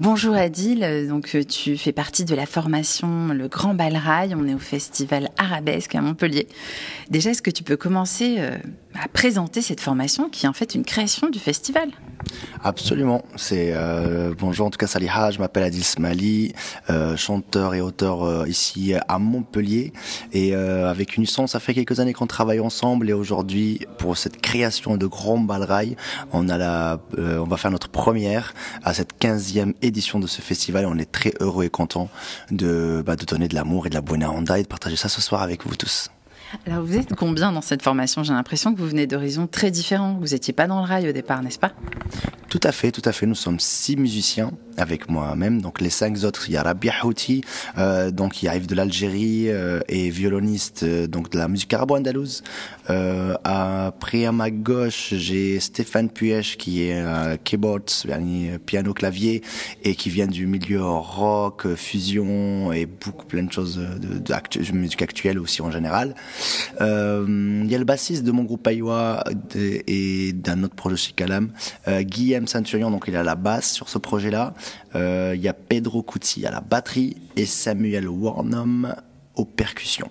Bonjour Adil, donc euh, tu fais partie de la formation Le Grand Bal Rail, on est au festival Arabesque à Montpellier. Déjà, est-ce que tu peux commencer euh, à présenter cette formation qui est en fait une création du festival? Absolument. C'est euh, bonjour en tout cas Saliha, je m'appelle Adil Smali, euh, chanteur et auteur euh, ici à Montpellier et euh, avec Unison, ça fait quelques années qu'on travaille ensemble et aujourd'hui pour cette création de Grand Balrail, on a la on va faire notre première à cette 15e édition de ce festival on est très heureux et content de bah, de donner de l'amour et de la bonne onda et de partager ça ce soir avec vous tous. Alors vous êtes combien dans cette formation? J'ai l'impression que vous venez d'horizons très différents. Vous n'étiez pas dans le rail au départ, n'est-ce pas? Tout à fait, tout à fait. Nous sommes six musiciens avec moi-même. Donc les cinq autres, il y a Rabia Houti, euh, donc qui arrive de l'Algérie euh, et violoniste euh, donc de la musique arabo-andalouse. Euh, après à ma gauche, j'ai Stéphane Puech qui est euh, keyboard, piano clavier et qui vient du milieu rock, fusion et beaucoup plein de choses de, de, de musique actuelle aussi en général. Euh, il y a le bassiste de mon groupe Aïwa et d'un autre projet chez Calam, euh, Guillaume Centurion, donc il a la basse sur ce projet-là. Euh, il y a Pedro Cuti à la batterie et Samuel Warnum aux percussions.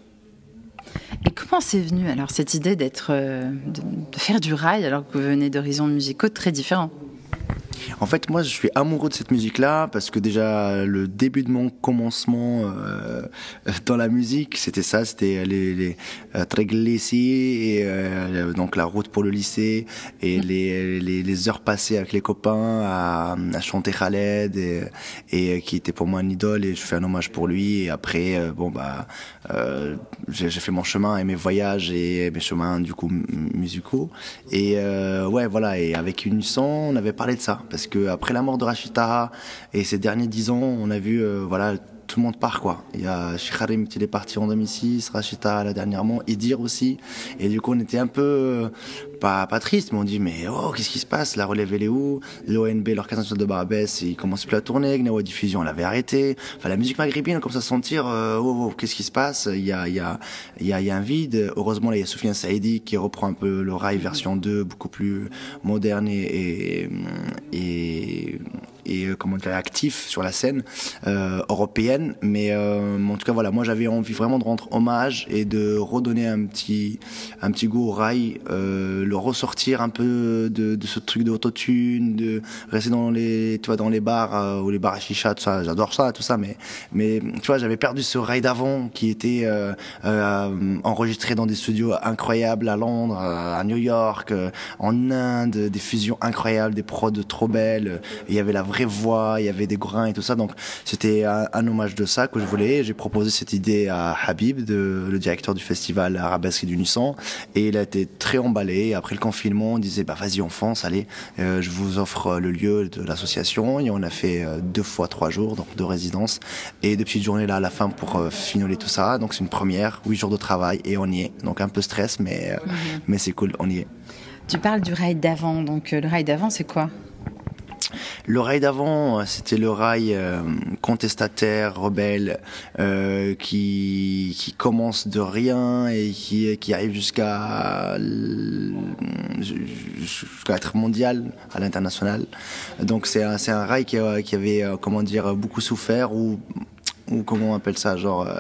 Et comment c'est venu alors cette idée d'être, de, de, faire du rail alors que vous venez d'horizons musicaux très différents? En fait, moi, je suis amoureux de cette musique-là parce que déjà le début de mon commencement euh, dans la musique, c'était ça, c'était les, les euh, et euh, donc la route pour le lycée et mm. les, les, les, heures passées avec les copains à, à chanter Khaled et, et, qui était pour moi un idole et je fais un hommage pour lui. Et après, euh, bon bah, euh, j'ai fait mon chemin et mes voyages et mes chemins du coup musicaux. Et euh, ouais, voilà. Et avec Unison, on avait parlé de ça parce que après la mort de Rachid et ces derniers dix ans, on a vu euh, voilà tout le monde part quoi. Il y a Shikharim qui est parti en 2006, Rachita là dernièrement, Idir aussi. Et du coup on était un peu euh, pas pas triste, mais on dit mais oh qu'est-ce qui se passe? La relève elle est où? L'ONB, l'orchestration de Barbès, il commence plus à tourner. Gnawa Diffusion, on l'avait arrêté. Enfin la musique maghrébine, on commence à sentir euh, oh, oh qu'est-ce qui se passe? Il y a y a y a, y a un vide. Heureusement là il y a Soufiane Saïdi qui reprend un peu le rail version 2, beaucoup plus moderne et et, et euh, comment dire actif sur la scène euh, européenne mais en tout cas voilà moi j'avais envie vraiment de rendre hommage et de redonner un petit un petit goût au rail le ressortir un peu de, de ce truc d'autotune de rester dans les tu vois dans les bars euh, ou les bars à chicha tout ça j'adore ça tout ça mais mais tu vois j'avais perdu ce rail d'avant qui était euh, euh, enregistré dans des studios incroyables à Londres à New York en Inde des fusions incroyables des prods trop belles il y avait la vraie voix, il y avait des grains et tout ça. Donc c'était un, hommage de ça que je voulais. J'ai proposé cette idée à Habib, de, le directeur du festival Arabesque du Nissan, et il a été très emballé. Après le confinement, on disait bah vas-y on fonce, allez, euh, je vous offre le lieu de l'association. Et on a fait euh, deux fois trois jours, donc deux résidences, et deux petites journées là à la fin pour euh, finoler tout ça. Donc c'est une première, huit jours de travail et on y est. Donc un peu stress, mais euh, -hmm. mais c'est cool, on y est. Tu parles du rail d'avant, donc le rail d'avant c'est quoi? Le rail d'avant, c'était le rail euh, contestataire, rebelle, euh, qui, qui commence de rien et qui, qui arrive jusqu'à jusqu'à être mondial, à l'international. Donc c'est un, un rail qui, qui avait, comment dire, beaucoup souffert ou ou comment on appelle ça, genre, euh,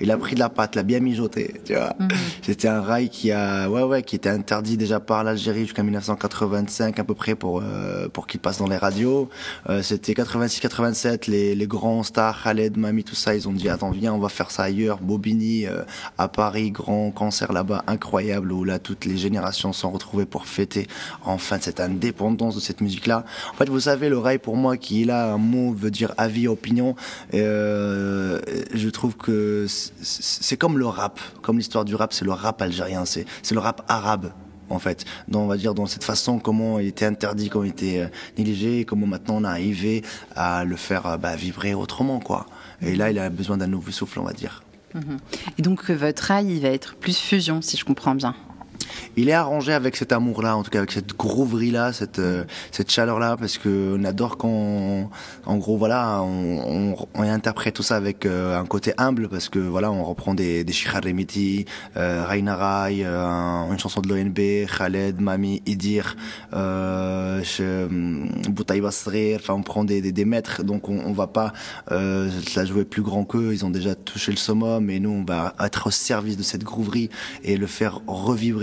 il a pris de la pâte, l'a bien mijoté, tu vois. Mm -hmm. C'était un rail qui a, ouais, ouais, qui était interdit déjà par l'Algérie jusqu'à 1985 à peu près pour euh, pour qu'il passe dans les radios. Euh, C'était 86-87, les les grands stars, Khaled, Mami, tout ça, ils ont dit attends viens, on va faire ça ailleurs. Bobigny euh, à Paris, grand concert là-bas, incroyable où là toutes les générations sont retrouvées pour fêter enfin cette indépendance de cette musique-là. En fait, vous savez, le rail pour moi qui là un mot veut dire avis, opinion. Euh, euh, je trouve que c'est comme le rap, comme l'histoire du rap, c'est le rap algérien, c'est le rap arabe en fait. Donc, on va dire dans cette façon comment il était interdit, comment il était euh, négligé, comment maintenant on a arrivé à le faire euh, bah, vibrer autrement, quoi. Et là, il a besoin d'un nouveau souffle, on va dire. Et donc votre rail, il va être plus fusion, si je comprends bien. Il est arrangé avec cet amour-là, en tout cas avec cette grouverie-là, cette euh, cette chaleur-là, parce que on adore quand, en gros, voilà, on, on, interprète tout ça avec euh, un côté humble, parce que voilà, on reprend des des Remiti, euh, Raina Rai, une chanson de l'ONB, Khaled, Mami, Idir, euh, Boutaï enfin on prend des, des, maîtres, donc on, on va pas la jouer plus grand qu'eux, ils ont déjà touché le summum, et nous on va être au service de cette grouverie et le faire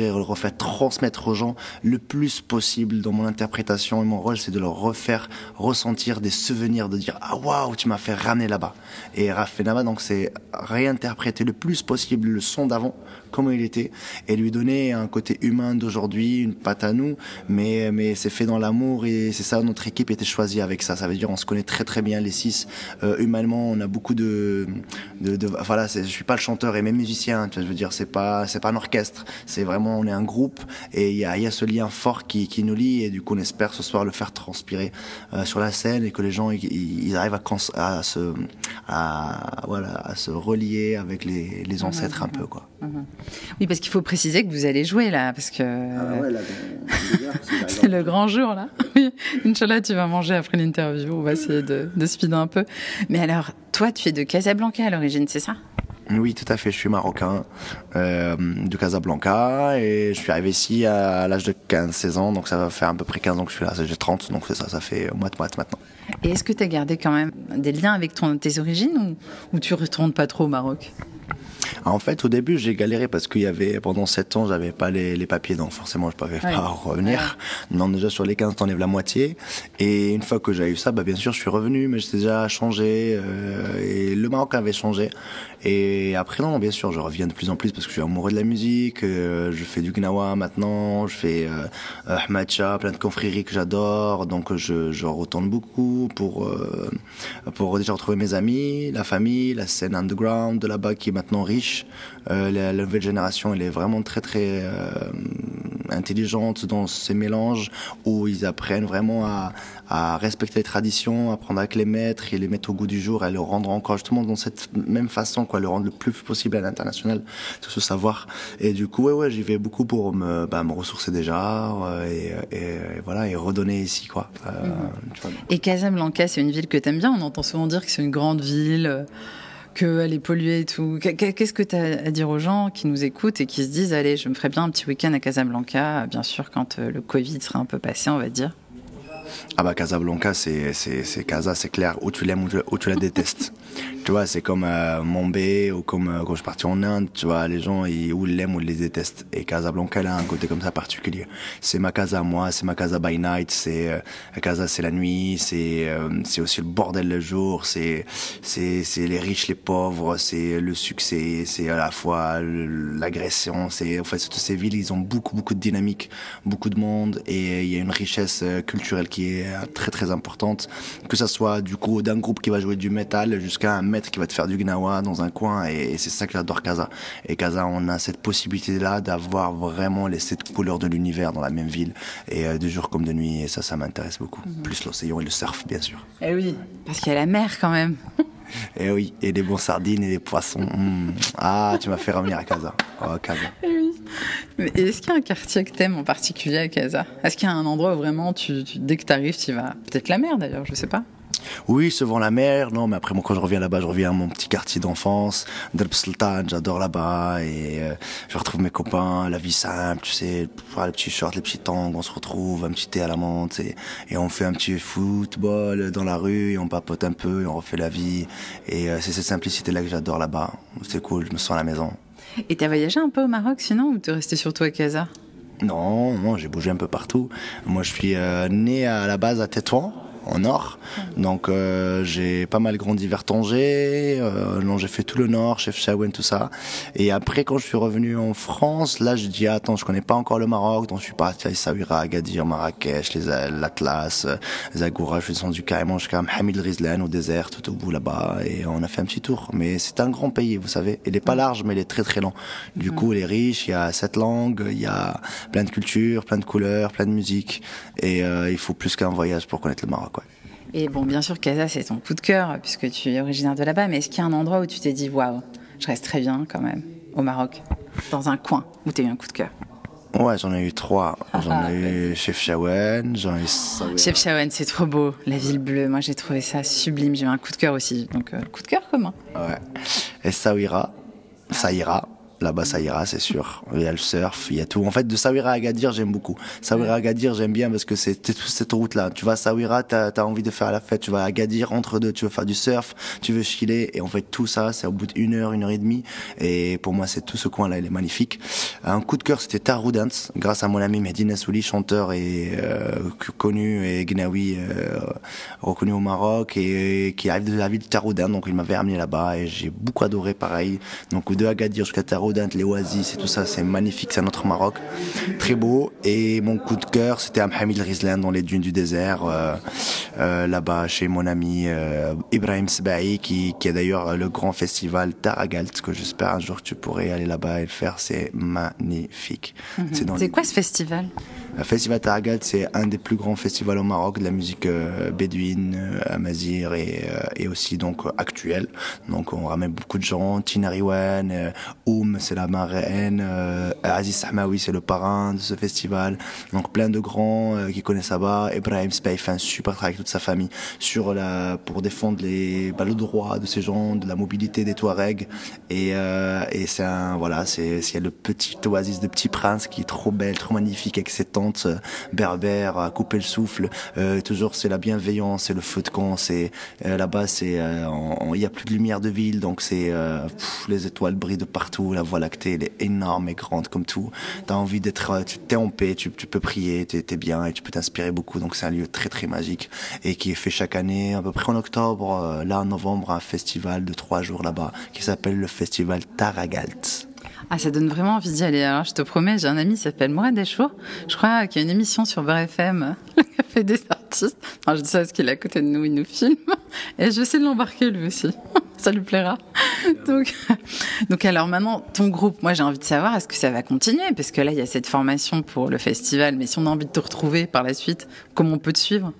le refaire transmettre aux gens le plus possible dans mon interprétation et mon rôle, c'est de leur refaire ressentir des souvenirs, de dire ah waouh tu m'as fait ramener là-bas. Et Rafenama donc c'est réinterpréter le plus possible le son d'avant comment il était et lui donner un côté humain d'aujourd'hui, une patte à nous, mais mais c'est fait dans l'amour et c'est ça notre équipe était choisie avec ça. Ça veut dire on se connaît très très bien les six. Euh, humainement, on a beaucoup de de, de voilà, je suis pas le chanteur et même musicien, tu vois, je veux dire c'est pas c'est pas un orchestre, c'est vraiment on est un groupe et il y a, y a, ce lien fort qui, qui, nous lie et du coup on espère ce soir le faire transpirer euh, sur la scène et que les gens ils, arrivent à, à, se à, voilà à se relier avec les, les ancêtres un peu quoi. Oui parce qu'il faut préciser que vous allez jouer là parce que ah ouais, c'est le grand jour là. Oui, Inch'Allah tu vas manger après l'interview, on va essayer de, de speeder un peu. Mais alors toi tu es de Casablanca à l'origine, c'est ça? Oui, tout à fait. Je suis marocain euh, de Casablanca et je suis arrivé ici à l'âge de 15-16 ans. Donc ça va faire à peu près 15 ans que je suis là. J'ai 30, donc c'est ça, ça fait moite-moite maintenant. Et est-ce que tu as gardé quand même des liens avec ton, tes origines ou, ou tu retournes pas trop au Maroc? En fait, au début, j'ai galéré parce qu'il y avait, pendant 7 ans, j'avais pas les, les, papiers, donc forcément, je pouvais pas revenir. Non, déjà, sur les 15, t'enlèves la moitié. Et une fois que j'ai eu ça, bah, bien sûr, je suis revenu, mais j'étais déjà changé, euh, et le Maroc avait changé. Et après, non, bien sûr, je reviens de plus en plus parce que je suis amoureux de la musique, euh, je fais du gnawa maintenant, je fais euh, Ahmadcha, plein de confréries que j'adore, donc je, je retourne beaucoup pour, euh, pour déjà retrouver mes amis, la famille, la scène underground de là-bas qui est maintenant riche. Euh, la, la, nouvelle génération, elle est vraiment très très euh, intelligente dans ces mélanges où ils apprennent vraiment à, à respecter les traditions, apprendre avec les maîtres et les mettre au goût du jour et le rendre encore justement dans cette même façon, quoi, le rendre le plus possible à l'international, tout ce savoir. Et du coup, ouais, ouais, j'y vais beaucoup pour me, bah, me ressourcer déjà euh, et, et, et, voilà et redonner ici, quoi. Euh, tu vois. Et Casablanca, c'est une ville que t'aimes bien. On entend souvent dire que c'est une grande ville. Euh qu'elle est polluée et tout. Qu'est-ce que tu as à dire aux gens qui nous écoutent et qui se disent allez, je me ferai bien un petit week-end à Casablanca, bien sûr quand le Covid sera un peu passé, on va dire? Ah bah Casablanca, c'est Casa, c'est clair. Où tu l'aimes, ou tu la détestes. tu vois, c'est comme euh, Mumbai ou comme euh, quand je suis parti en Inde. Tu vois, les gens ils, ou l'aiment ou ils les détestent. Et Casablanca, elle a un côté comme ça particulier. C'est ma casa moi, c'est ma casa by night. C'est euh, casa, c'est la nuit. C'est euh, c'est aussi le bordel le jour. C'est c'est c'est les riches, les pauvres. C'est le succès. C'est à la fois l'agression. C'est en fait toutes ces villes, ils ont beaucoup beaucoup de dynamique, beaucoup de monde et il y a une richesse culturelle qui est très très importante, que ça soit du coup d'un groupe qui va jouer du métal jusqu'à un maître qui va te faire du gnawa dans un coin et, c'est ça que j'adore Casa. Et Casa, on a cette possibilité là d'avoir vraiment les sept couleurs de l'univers dans la même ville et euh, de jour comme de nuit et ça, ça m'intéresse beaucoup. Mm -hmm. Plus l'océan et le surf, bien sûr. Eh oui, parce qu'il y a la mer quand même. Et eh oui, et des bons sardines et des poissons. Mmh. Ah, tu m'as fait revenir à Casa. Oh, Casa. Et oui. Mais est-ce qu'il y a un quartier que t'aimes en particulier à Casa? Est-ce qu'il y a un endroit où vraiment, tu, tu dès que t'arrives, tu vas? Peut-être la mer d'ailleurs, je sais pas. Oui, souvent la mer, non, mais après moi quand je reviens là-bas, je reviens à mon petit quartier d'enfance, Sultan, j'adore là-bas et euh, je retrouve mes copains, la vie simple, tu sais, les petits shorts, les petits tangs, on se retrouve, un petit thé à la menthe et, et on fait un petit football dans la rue et on papote un peu et on refait la vie et euh, c'est cette simplicité là que j'adore là-bas. C'est cool, je me sens à la maison. Et t'as voyagé un peu au Maroc sinon ou t'es resté surtout à Casa? Non, moi j'ai bougé un peu partout. Moi je suis euh, né à la base à Tétouan en nord. Donc euh, j'ai pas mal grandi vers Tanger, euh, non j'ai fait tout le nord, chef Chaouen, tout ça. Et après quand je suis revenu en France, là je dis attends je connais pas encore le Maroc, donc je suis parti à Essaouira, Agadir, Marrakech, les l'Atlas, Zagoura, je suis descendu carrément jusqu'à Hamid Rizlan au désert, tout au bout là-bas, et on a fait un petit tour. Mais c'est un grand pays, vous savez. Il est pas large, mais il est très très long. Du coup, il est riche, il y a sept langues, il y a plein de cultures, plein de couleurs, plein de musique, et euh, il faut plus qu'un voyage pour connaître le Maroc. Ouais. Et bon, bien sûr, Casa, c'est ton coup de cœur, puisque tu es originaire de là-bas, mais est-ce qu'il y a un endroit où tu t'es dit, waouh, je reste très bien quand même, au Maroc, dans un coin où tu as eu un coup de cœur? Ouais, j'en ai eu trois. J'en ai eu Chef Shawen, j'en ai eu. Chef Shawen, c'est trop beau. La ville bleue, moi j'ai trouvé ça sublime. J'ai eu un coup de cœur aussi. Donc, euh, coup de cœur commun. Ouais. Et Sawira, ça ira. Là-bas, ça ira, c'est sûr. Il y a le surf, il y a tout. En fait, de Sawira à Agadir, j'aime beaucoup. Sawira à Agadir, j'aime bien parce que c'est toute cette route-là. Tu vas à Sawira, t'as as envie de faire la fête. Tu vas à Agadir, entre deux, tu veux faire du surf, tu veux chiller. Et en fait, tout ça, c'est au bout d'une heure, une heure et demie. Et pour moi, c'est tout ce coin-là, il est magnifique. Un coup de cœur, c'était Taroudans, grâce à mon ami Mehdi Souli, chanteur et euh, connu et gnawi, euh, reconnu au Maroc et, qui arrive de la ville de Taroudan. Donc, il m'avait amené là-bas et j'ai beaucoup adoré, pareil. Donc, de Agadir jusqu'à Les oasis et tout ça, c'est magnifique, c'est notre Maroc. Très beau. Et mon coup de cœur, c'était à Mohamed Rizlan dans les dunes du désert, euh, euh, là-bas chez mon ami euh, Ibrahim Sbaï, qui, qui est d'ailleurs le grand festival Taragalt, que j'espère un jour tu pourrais aller là-bas et le faire. C'est magnifique. Mhm. C'est quoi ce festival? Le Festival Taragat, c'est un des plus grands festivals au Maroc de la musique euh, bédouine, euh, amazir et, euh, et aussi donc actuelle. Donc on ramène beaucoup de gens. Tina Riwan, Oum, c'est la marraine, Aziz Sahmaoui, c'est le parrain de ce festival. Donc plein de grands qui connaissent là-bas. Ibrahim Spey fait un super travail avec toute sa famille sur la pour défendre les bah, le droit de ces gens, de la mobilité des Touaregs. Et, et c'est un voilà, c'est a le petit oasis de Petit Prince qui est trop belle, trop magnifique avec ses euh, berbère à couper le souffle. Euh, toujours c'est la bienveillance, c'est le feu de camp. C'est euh, là-bas, c'est il y a plus de lumière de ville, donc c'est les étoiles brillent de partout. La voie lactée, elle est énorme et grande comme tout. T'as envie d'être, tu t'es en paix, tu, tu peux prier, t'es es bien et tu peux t'inspirer beaucoup. Donc c'est un lieu très très magique et qui est fait chaque année, à peu près en octobre, là en novembre, un festival de trois jours là-bas qui s'appelle le festival Taragalt. Ah, ça donne vraiment envie d'y aller. Alors, je te promets, j'ai un ami qui s'appelle Mourad Dechour. Je crois qu'il y a une émission sur Beurre FM, le café des artistes. je dis ça parce qu'il est à côté de nous, il nous filme. Et je vais essayer de l'embarquer lui aussi. ça lui plaira. Donc, donc alors maintenant, ton groupe, moi j'ai envie de savoir, est-ce que ça va continuer? Parce que là, il y a cette formation pour le festival, mais si on a envie de te retrouver par la suite, comment on peut te suivre?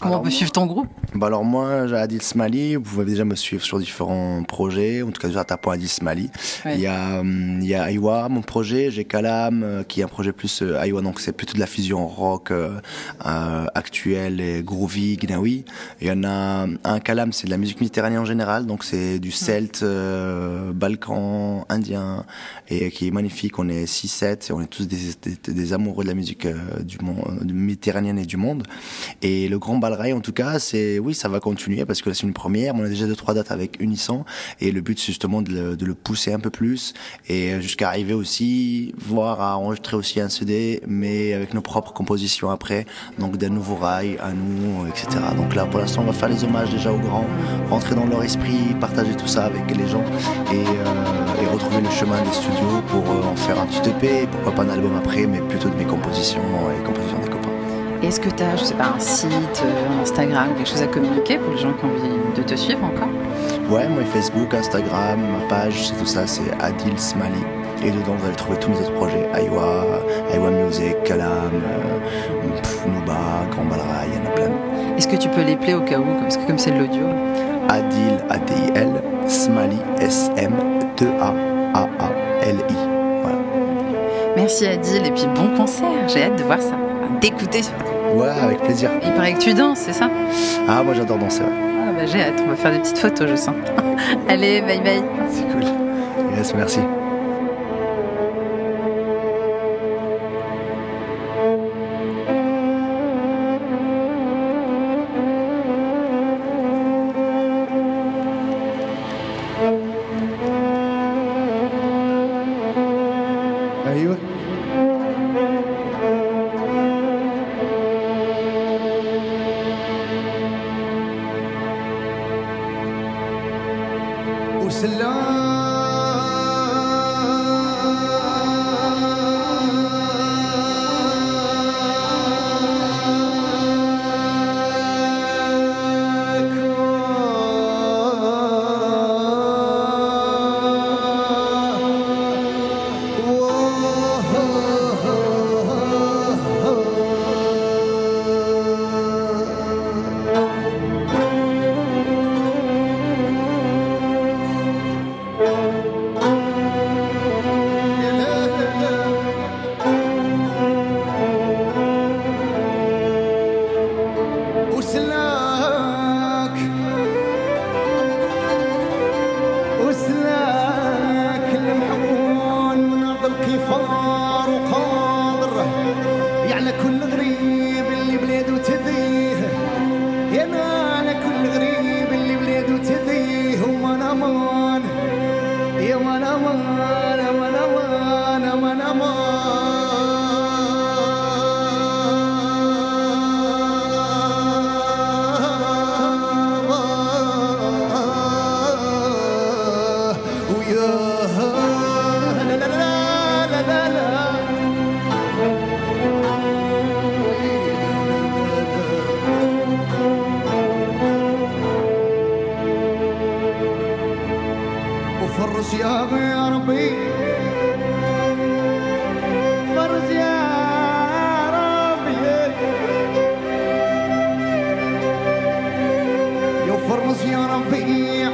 Comment on peut suivre ton groupe? Bah Alors moi, j'ai Adil Smali, vous pouvez déjà me suivre sur différents projets, en tout cas déjà tapant Adil Smali. Il y a il y a mon projet, j'ai Kalam, euh, qui est un projet plus euh, donc c'est plutôt de la fusion rock euh, euh actuelle et groovy, gnawi. Il y en a un Kalam, c'est de la musique méditerranéenne en général, donc c'est du celte, balkan, indien, et qui est magnifique. On est 6-7, et on est tous des, amoureux de la musique du monde, méditerranéenne et du monde. Et le Grand Balrail, en tout cas, c'est oui, ça va continuer parce que c'est une première. On a déjà deux trois dates avec Unisson et le but c'est justement de le, de le, pousser un peu plus et jusqu'à arriver aussi voir à enregistrer aussi un CD, mais avec nos propres compositions après, donc des nouveaux rails à nous, etc. Donc là, pour l'instant, on va faire les hommages déjà aux grands, rentrer dans leur esprit, partager tout ça avec les gens et, euh, et retrouver le chemin des studios pour euh, en faire un petit EP, pourquoi pas un album après, mais plutôt de mes compositions et compositions des copains. Est-ce que tu as, je sais pas, un site, un euh, Instagram, quelque chose à communiquer pour les gens qui ont envie de te suivre encore? Ouais, moi Facebook, Instagram, ma page, c'est tout ça, c'est Adil Smali. Et dedans, vous allez trouver tous mes autres projets. Aiwa, Aiwa Music, Kalam, euh, Nuba, Grand Balra, il y en a plein. Est-ce que tu peux les plaire au cas où? Parce que comme c'est de l'audio. Adil, A-D-I-L, Smali, S-M-T-A-A-A-L-I. Voilà. Merci Adil, et puis bon concert. J'ai hâte de voir ça, d'écouter. Ouais, avec plaisir. Il paraît que tu danses, c'est ça? Ah, moi j'adore danser. Ah, bah j'ai hâte, on va faire des petites photos, je sens. Allez, bye bye. C'est cool. Yes, merci.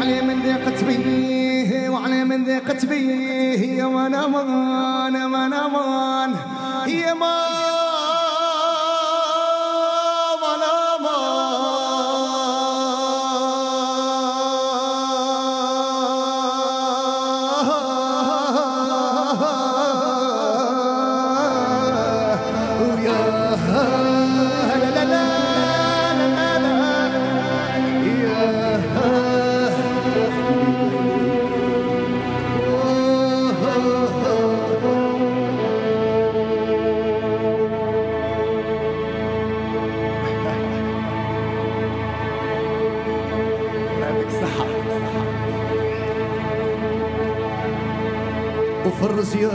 علي من ذيقت بيه وعلي من ذيقت بيه يا أمان أمان يا وفرج يا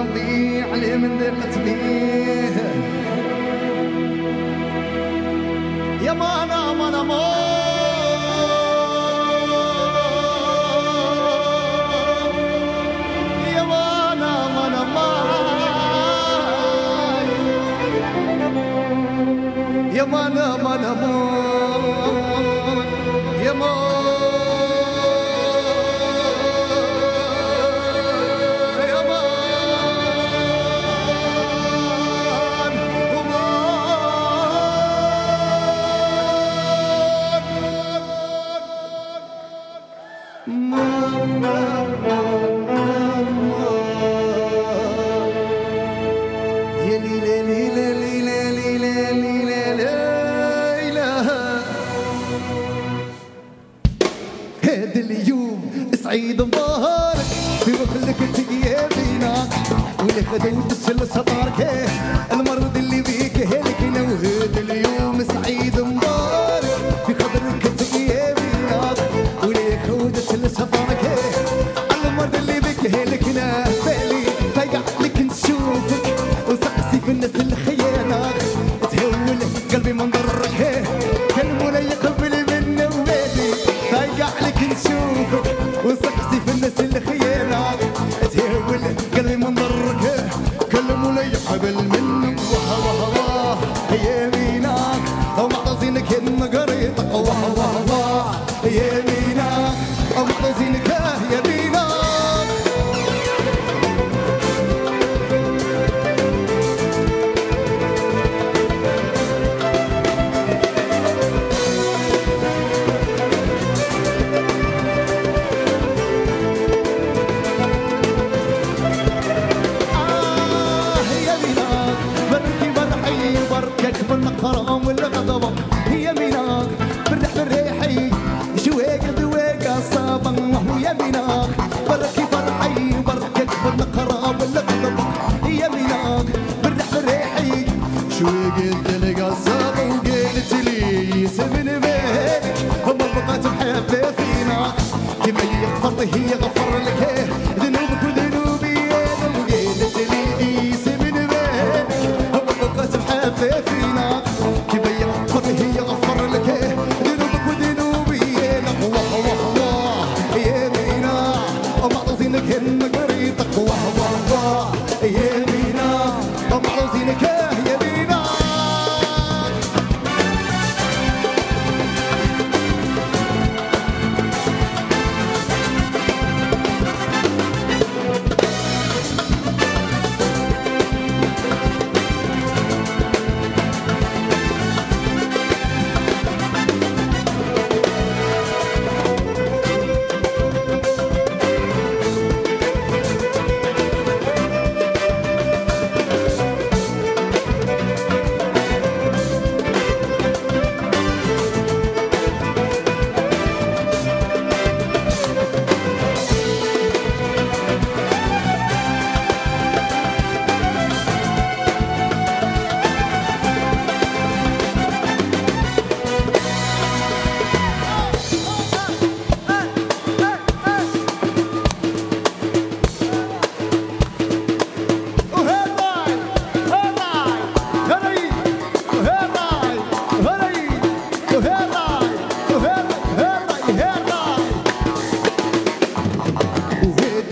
ربي عليه من ذقت بيه يا مانا مانا مانا مانا مانا يمان مانا مانا مانا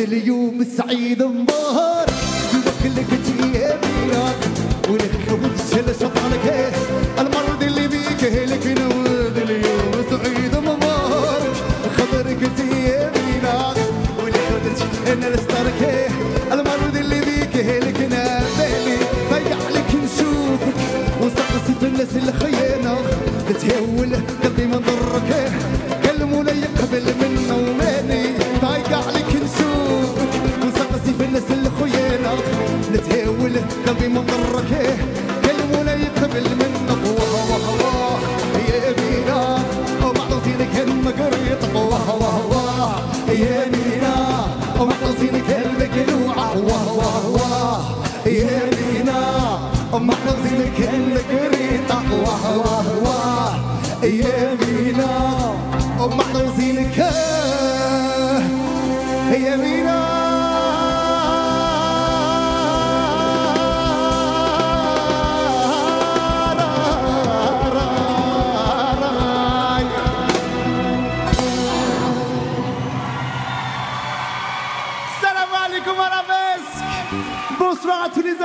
اليوم السعيد مبارك يوكلك تيابينك ولك شل شطانك المرض اللي بيك هلك نود اليوم سعيد مبارك خضرك تيابينك ولك أنا الستارك المرض اللي بيك هلك نابالي ضيع لك نشوفك وسقسي في الناس الخيانة تهول قلبي من ضرك. الأرض نتهاول قلبي من ضركه كل ولا يقبل من أبوه وخواه يا أبينا بعض فينك هالمقر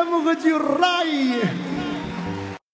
estamos o Rai.